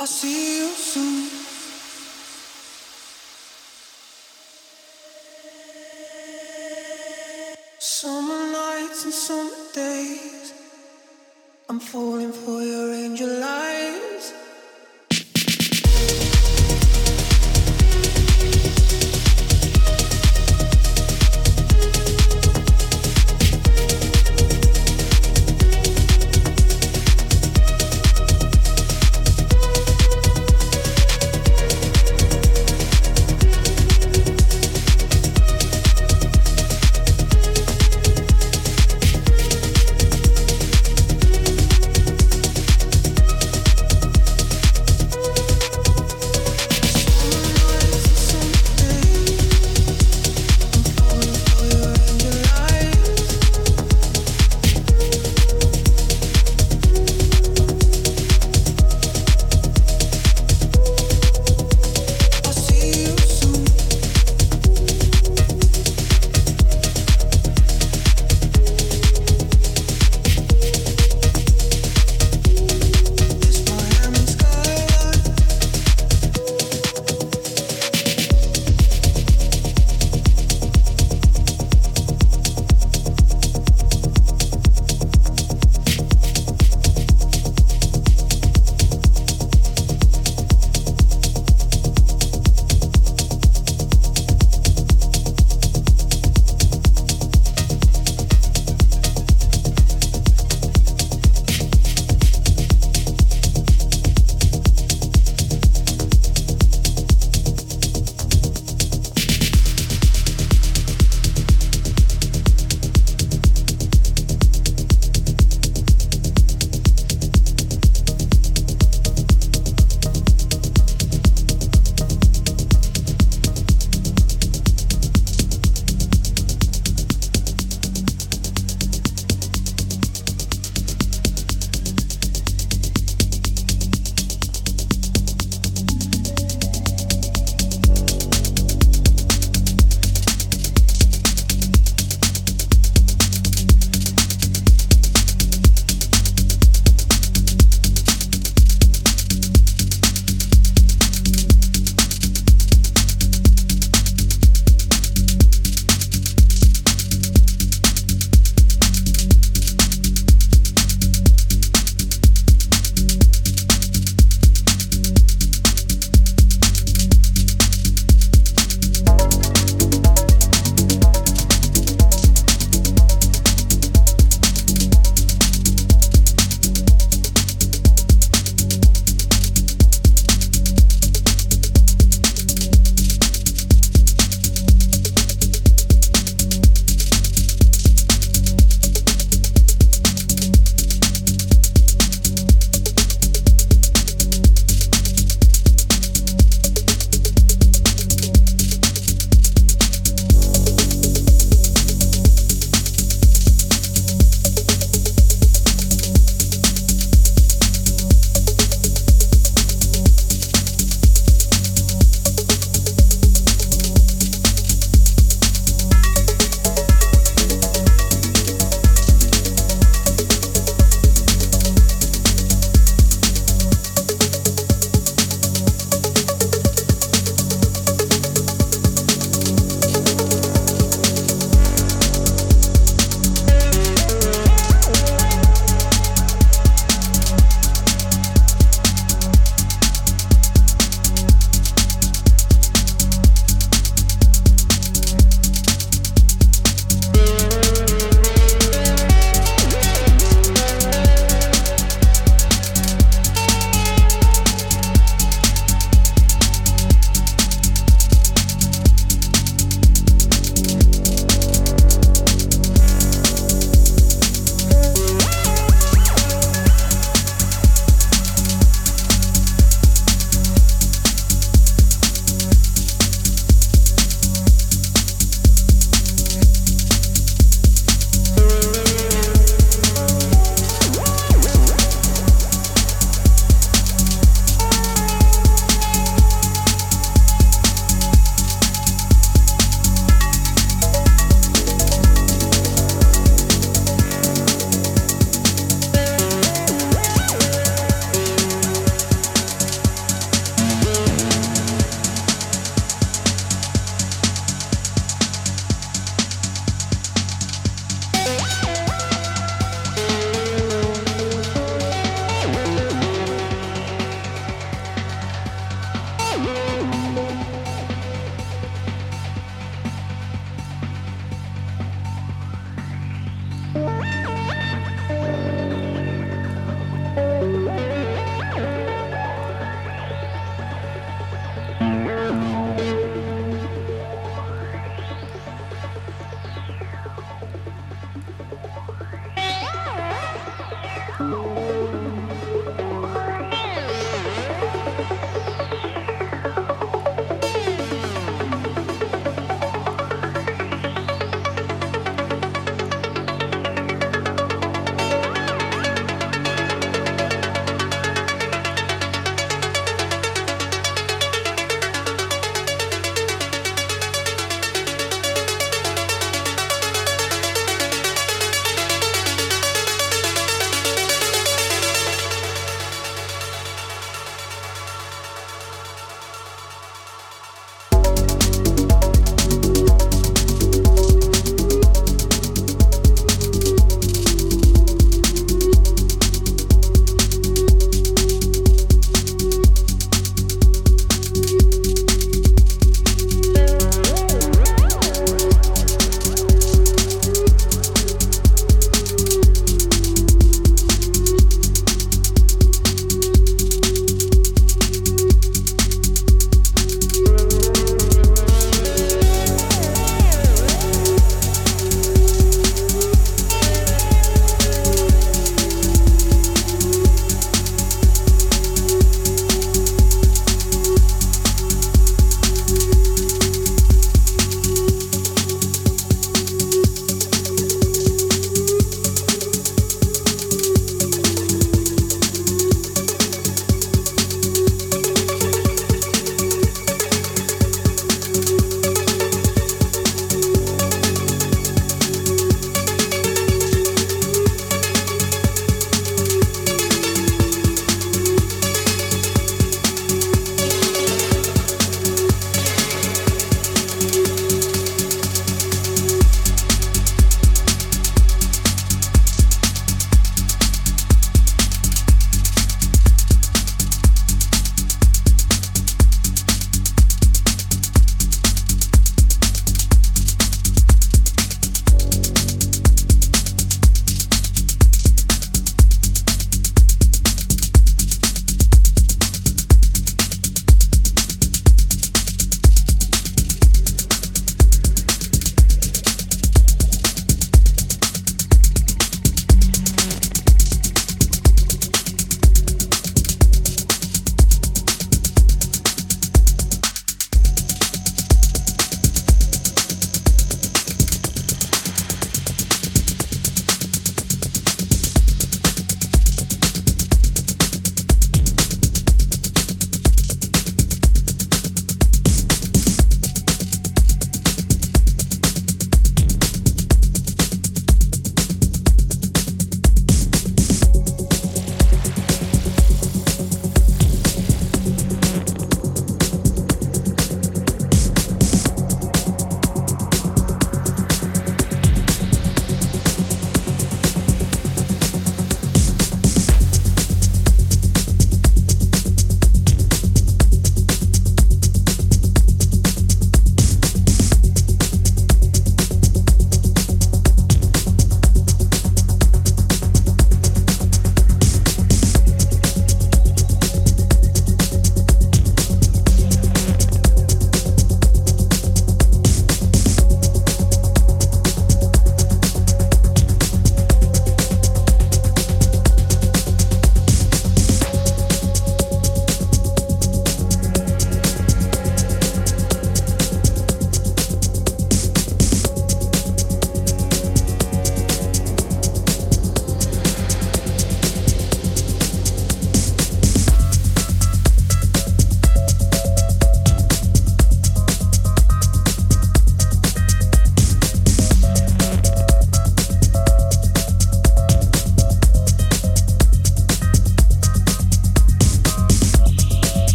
I'll see you soon.